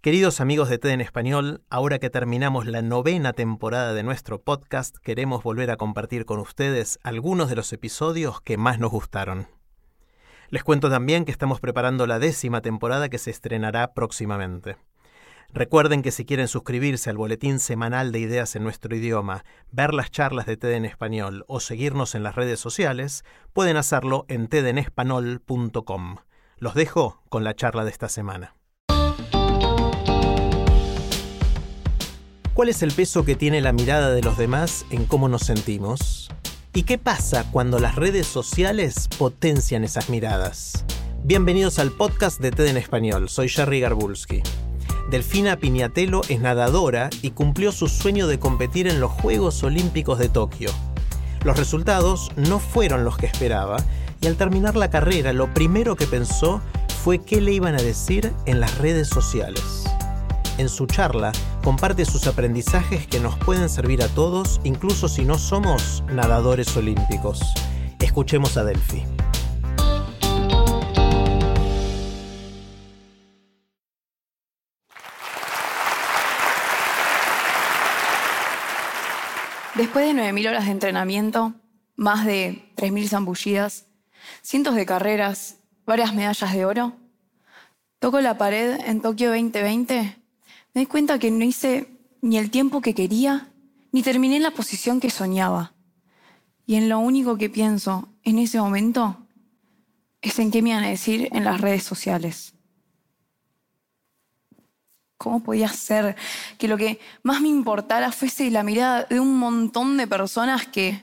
Queridos amigos de TED en español, ahora que terminamos la novena temporada de nuestro podcast, queremos volver a compartir con ustedes algunos de los episodios que más nos gustaron. Les cuento también que estamos preparando la décima temporada que se estrenará próximamente. Recuerden que si quieren suscribirse al boletín semanal de ideas en nuestro idioma, ver las charlas de TED en español o seguirnos en las redes sociales, pueden hacerlo en tedenespanol.com. Los dejo con la charla de esta semana. ¿Cuál es el peso que tiene la mirada de los demás en cómo nos sentimos? ¿Y qué pasa cuando las redes sociales potencian esas miradas? Bienvenidos al podcast de TED en español. Soy Jerry Garbulski. Delfina Piñatelo es nadadora y cumplió su sueño de competir en los Juegos Olímpicos de Tokio. Los resultados no fueron los que esperaba y al terminar la carrera lo primero que pensó fue qué le iban a decir en las redes sociales. En su charla comparte sus aprendizajes que nos pueden servir a todos, incluso si no somos nadadores olímpicos. Escuchemos a Delphi. Después de 9.000 horas de entrenamiento, más de 3.000 zambullidas, cientos de carreras, varias medallas de oro, toco la pared en Tokio 2020 me di cuenta que no hice ni el tiempo que quería, ni terminé en la posición que soñaba. Y en lo único que pienso en ese momento es en qué me iban a decir en las redes sociales. ¿Cómo podía ser que lo que más me importara fuese la mirada de un montón de personas que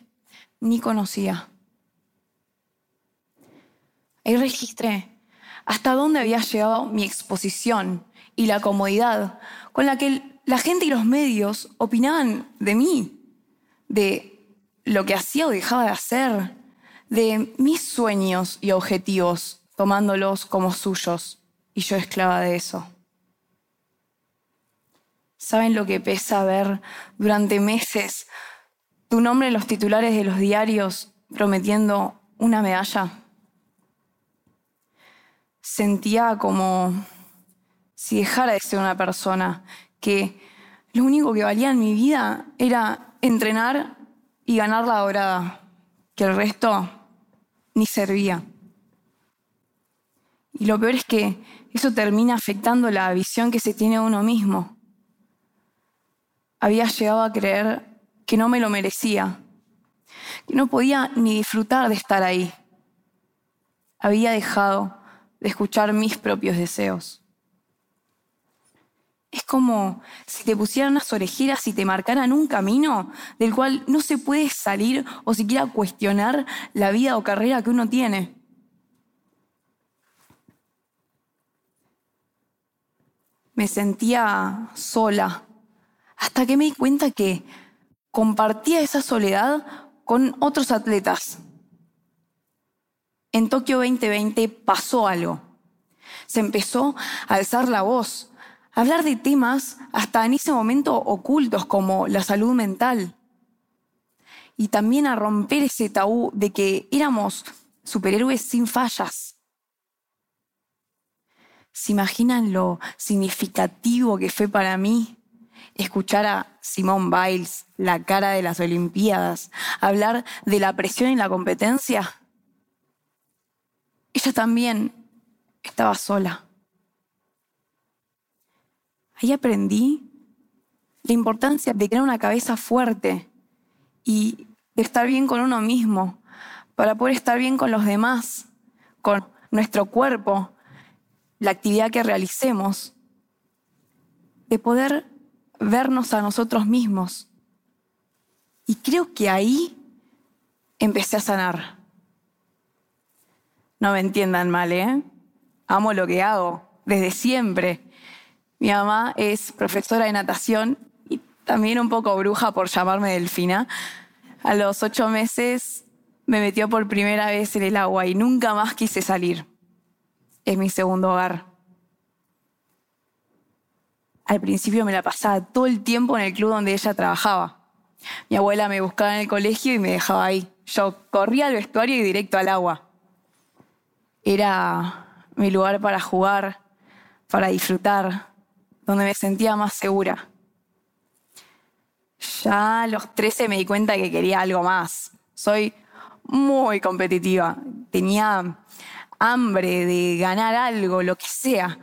ni conocía? Ahí registré hasta dónde había llegado mi exposición y la comodidad con la que la gente y los medios opinaban de mí, de lo que hacía o dejaba de hacer, de mis sueños y objetivos, tomándolos como suyos, y yo esclava de eso. ¿Saben lo que pesa ver durante meses tu nombre en los titulares de los diarios prometiendo una medalla? Sentía como si dejara de ser una persona que lo único que valía en mi vida era entrenar y ganar la dorada, que el resto ni servía. Y lo peor es que eso termina afectando la visión que se tiene de uno mismo. Había llegado a creer que no me lo merecía, que no podía ni disfrutar de estar ahí. Había dejado de escuchar mis propios deseos. Es como si te pusieran unas orejeras y te marcaran un camino del cual no se puede salir o siquiera cuestionar la vida o carrera que uno tiene. Me sentía sola, hasta que me di cuenta que compartía esa soledad con otros atletas. En Tokio 2020 pasó algo. Se empezó a alzar la voz, hablar de temas hasta en ese momento ocultos como la salud mental. Y también a romper ese tabú de que éramos superhéroes sin fallas. ¿Se imaginan lo significativo que fue para mí escuchar a Simone Biles, la cara de las Olimpiadas, hablar de la presión en la competencia? Ella también estaba sola. Ahí aprendí la importancia de tener una cabeza fuerte y de estar bien con uno mismo para poder estar bien con los demás, con nuestro cuerpo, la actividad que realicemos, de poder vernos a nosotros mismos. Y creo que ahí empecé a sanar. No me entiendan mal, ¿eh? amo lo que hago, desde siempre. Mi mamá es profesora de natación y también un poco bruja por llamarme Delfina. A los ocho meses me metió por primera vez en el agua y nunca más quise salir. Es mi segundo hogar. Al principio me la pasaba todo el tiempo en el club donde ella trabajaba. Mi abuela me buscaba en el colegio y me dejaba ahí. Yo corría al vestuario y directo al agua. Era mi lugar para jugar, para disfrutar, donde me sentía más segura. Ya a los 13 me di cuenta que quería algo más. Soy muy competitiva. Tenía hambre de ganar algo, lo que sea.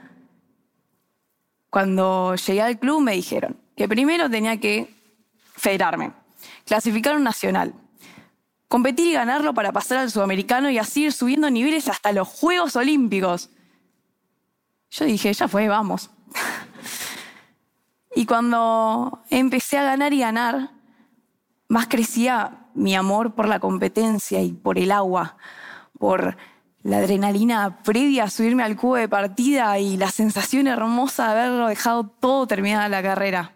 Cuando llegué al club me dijeron que primero tenía que federarme, clasificar un nacional, competir y ganarlo para pasar al sudamericano y así ir subiendo niveles hasta los Juegos Olímpicos. Yo dije, ya fue, vamos. y cuando empecé a ganar y ganar, más crecía mi amor por la competencia y por el agua, por la adrenalina previa a subirme al cubo de partida y la sensación hermosa de haberlo dejado todo terminada la carrera.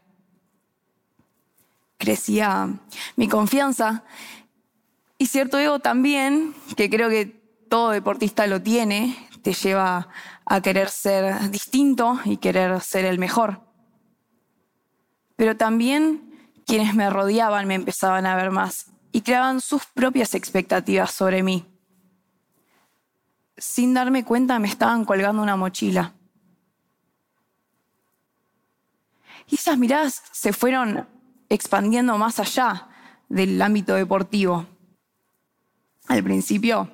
Crecía mi confianza y cierto ego también, que creo que todo deportista lo tiene, te lleva a querer ser distinto y querer ser el mejor. Pero también quienes me rodeaban me empezaban a ver más y creaban sus propias expectativas sobre mí sin darme cuenta me estaban colgando una mochila. Y esas miradas se fueron expandiendo más allá del ámbito deportivo. Al principio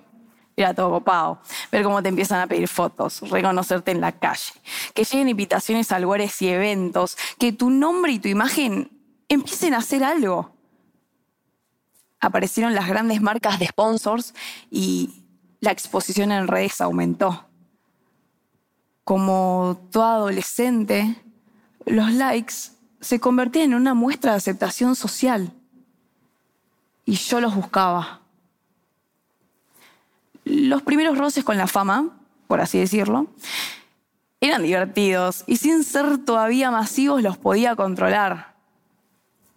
era todo copado, ver cómo te empiezan a pedir fotos, reconocerte en la calle, que lleguen invitaciones a lugares y eventos, que tu nombre y tu imagen empiecen a hacer algo. Aparecieron las grandes marcas de sponsors y la exposición en redes aumentó. Como toda adolescente, los likes se convertían en una muestra de aceptación social y yo los buscaba. Los primeros roces con la fama, por así decirlo, eran divertidos y sin ser todavía masivos los podía controlar.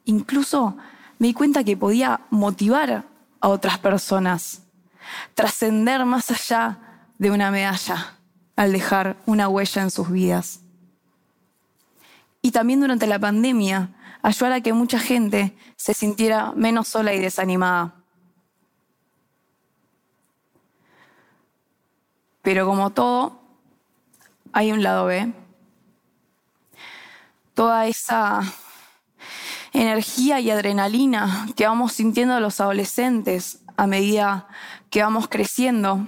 Incluso me di cuenta que podía motivar a otras personas trascender más allá de una medalla al dejar una huella en sus vidas. Y también durante la pandemia, ayudar a que mucha gente se sintiera menos sola y desanimada. Pero como todo, hay un lado B. Toda esa energía y adrenalina que vamos sintiendo los adolescentes a medida que vamos creciendo,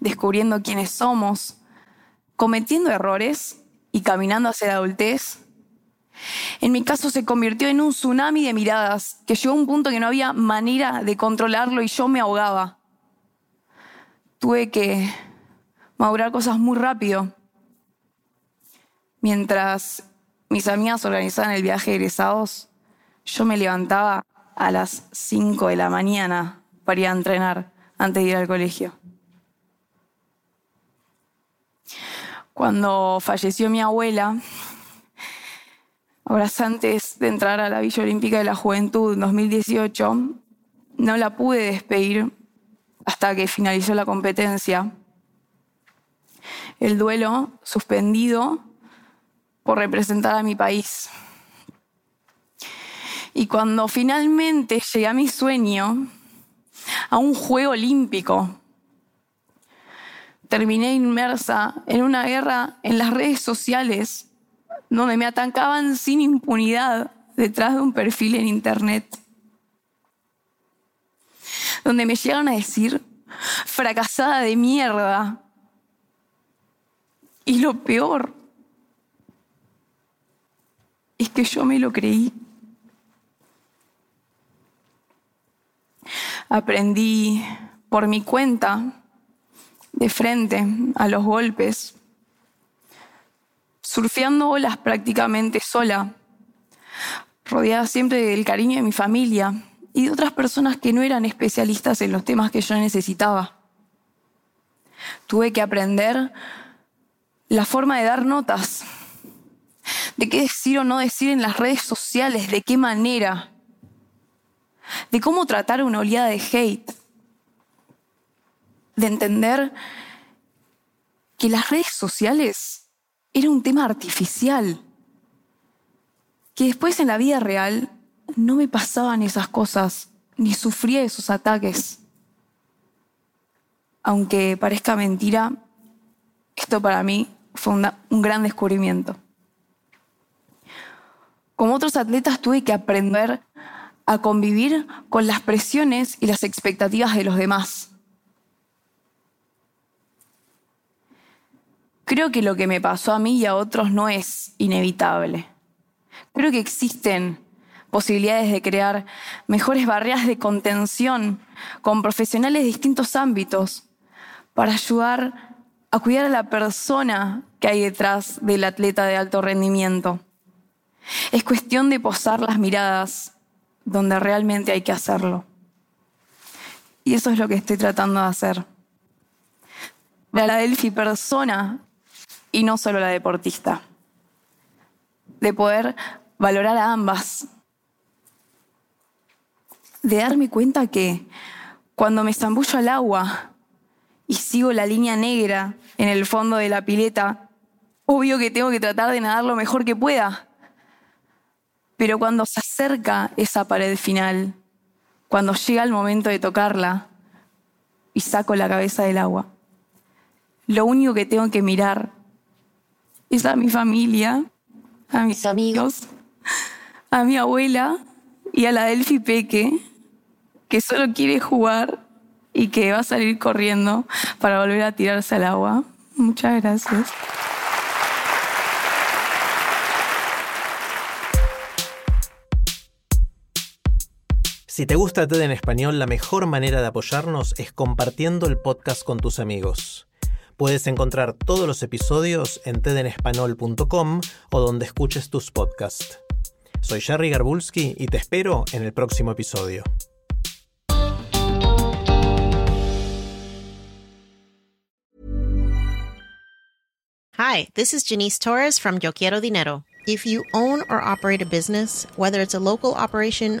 descubriendo quiénes somos, cometiendo errores y caminando hacia la adultez. En mi caso se convirtió en un tsunami de miradas que llegó a un punto que no había manera de controlarlo y yo me ahogaba. Tuve que madurar cosas muy rápido. Mientras mis amigas organizaban el viaje de egresados, yo me levantaba a las 5 de la mañana para ir a entrenar antes de ir al colegio. Cuando falleció mi abuela, horas antes de entrar a la Villa Olímpica de la Juventud en 2018, no la pude despedir hasta que finalizó la competencia. El duelo suspendido por representar a mi país. Y cuando finalmente llegué a mi sueño, a un juego olímpico. Terminé inmersa en una guerra en las redes sociales donde me atacaban sin impunidad detrás de un perfil en internet. Donde me llegaron a decir, fracasada de mierda. Y lo peor es que yo me lo creí. aprendí por mi cuenta, de frente a los golpes, surfeando olas prácticamente sola, rodeada siempre del cariño de mi familia y de otras personas que no eran especialistas en los temas que yo necesitaba. Tuve que aprender la forma de dar notas, de qué decir o no decir en las redes sociales, de qué manera, de cómo tratar una oleada de hate, de entender que las redes sociales era un tema artificial, que después en la vida real no me pasaban esas cosas, ni sufría esos ataques. Aunque parezca mentira, esto para mí fue un gran descubrimiento. Como otros atletas tuve que aprender a convivir con las presiones y las expectativas de los demás. Creo que lo que me pasó a mí y a otros no es inevitable. Creo que existen posibilidades de crear mejores barreras de contención con profesionales de distintos ámbitos para ayudar a cuidar a la persona que hay detrás del atleta de alto rendimiento. Es cuestión de posar las miradas donde realmente hay que hacerlo. Y eso es lo que estoy tratando de hacer. La Delphi persona y no solo la deportista. De poder valorar a ambas. De darme cuenta que cuando me zambullo al agua y sigo la línea negra en el fondo de la pileta, obvio que tengo que tratar de nadar lo mejor que pueda. Pero cuando se acerca esa pared final, cuando llega el momento de tocarla y saco la cabeza del agua, lo único que tengo que mirar es a mi familia, a mis amigos, a mi abuela y a la Delphi Peque, que solo quiere jugar y que va a salir corriendo para volver a tirarse al agua. Muchas gracias. Si te gusta TED en español, la mejor manera de apoyarnos es compartiendo el podcast con tus amigos. Puedes encontrar todos los episodios en tedenespanol.com o donde escuches tus podcasts. Soy Jerry Garbulski y te espero en el próximo episodio. Hi, this is Janice Torres from Yo Quiero Dinero. If you own or operate a business, whether it's a local operation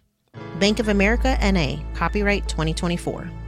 Bank of America NA, copyright 2024.